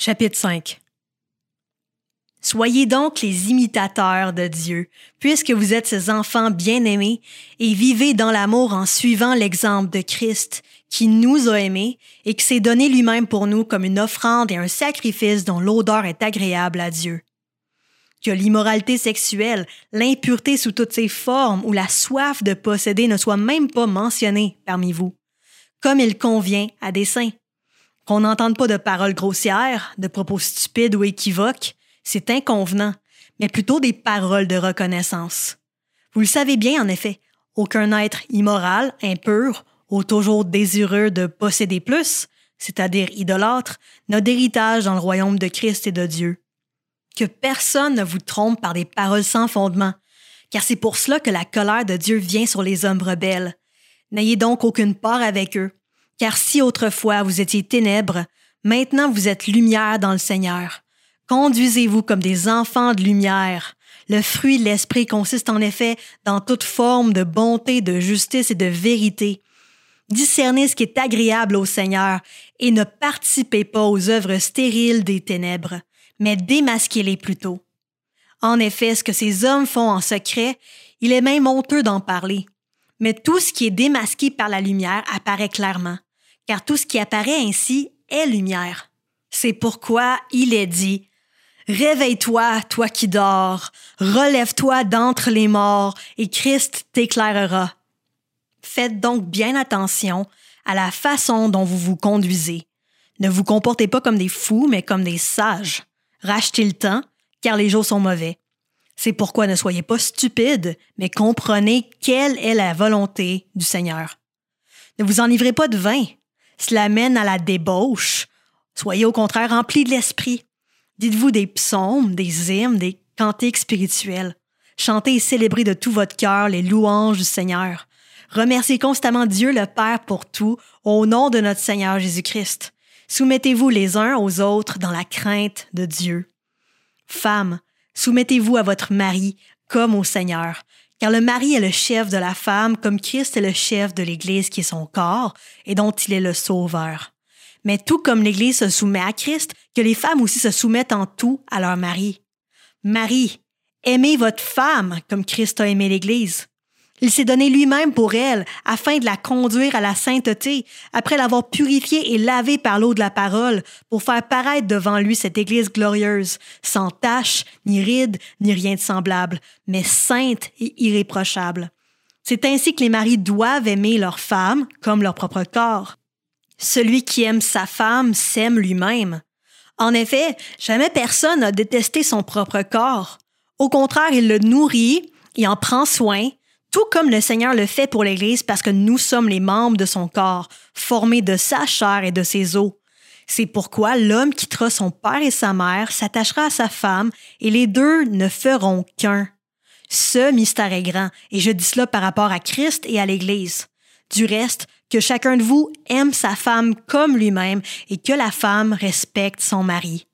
Chapitre 5 Soyez donc les imitateurs de Dieu, puisque vous êtes ses enfants bien-aimés, et vivez dans l'amour en suivant l'exemple de Christ, qui nous a aimés et qui s'est donné lui-même pour nous comme une offrande et un sacrifice dont l'odeur est agréable à Dieu. Que l'immoralité sexuelle, l'impureté sous toutes ses formes ou la soif de posséder ne soient même pas mentionnées parmi vous, comme il convient à des saints qu'on n'entende pas de paroles grossières, de propos stupides ou équivoques, c'est inconvenant, mais plutôt des paroles de reconnaissance. Vous le savez bien, en effet, aucun être immoral, impur, ou toujours désireux de posséder plus, c'est-à-dire idolâtre, n'a d'héritage dans le royaume de Christ et de Dieu. Que personne ne vous trompe par des paroles sans fondement, car c'est pour cela que la colère de Dieu vient sur les hommes rebelles. N'ayez donc aucune part avec eux, car si autrefois vous étiez ténèbres, maintenant vous êtes lumière dans le Seigneur. Conduisez-vous comme des enfants de lumière. Le fruit de l'Esprit consiste en effet dans toute forme de bonté, de justice et de vérité. Discernez ce qui est agréable au Seigneur et ne participez pas aux œuvres stériles des ténèbres, mais démasquez-les plutôt. En effet, ce que ces hommes font en secret, il est même honteux d'en parler. Mais tout ce qui est démasqué par la lumière apparaît clairement car tout ce qui apparaît ainsi est lumière. C'est pourquoi il est dit Réveille-toi, toi qui dors, relève-toi d'entre les morts, et Christ t'éclairera. Faites donc bien attention à la façon dont vous vous conduisez. Ne vous comportez pas comme des fous, mais comme des sages. Rachetez le temps, car les jours sont mauvais. C'est pourquoi ne soyez pas stupides, mais comprenez quelle est la volonté du Seigneur. Ne vous enivrez pas de vin, cela mène à la débauche. Soyez au contraire remplis de l'esprit. Dites-vous des psaumes, des hymnes, des cantiques spirituels. Chantez et célébrez de tout votre cœur les louanges du Seigneur. Remerciez constamment Dieu le Père pour tout, au nom de notre Seigneur Jésus-Christ. Soumettez-vous les uns aux autres dans la crainte de Dieu. Femmes, soumettez-vous à votre mari comme au Seigneur, car le mari est le chef de la femme, comme Christ est le chef de l'Église qui est son corps et dont il est le sauveur. Mais tout comme l'Église se soumet à Christ, que les femmes aussi se soumettent en tout à leur mari. Marie, aimez votre femme comme Christ a aimé l'Église. Il s'est donné lui-même pour elle, afin de la conduire à la sainteté, après l'avoir purifiée et lavée par l'eau de la parole, pour faire paraître devant lui cette Église glorieuse, sans tache, ni ride, ni rien de semblable, mais sainte et irréprochable. C'est ainsi que les maris doivent aimer leur femme comme leur propre corps. Celui qui aime sa femme s'aime lui-même. En effet, jamais personne n'a détesté son propre corps. Au contraire, il le nourrit, il en prend soin, tout comme le Seigneur le fait pour l'Église parce que nous sommes les membres de son corps, formés de sa chair et de ses os. C'est pourquoi l'homme quittera son père et sa mère, s'attachera à sa femme, et les deux ne feront qu'un. Ce mystère est grand, et je dis cela par rapport à Christ et à l'Église. Du reste, que chacun de vous aime sa femme comme lui-même et que la femme respecte son mari.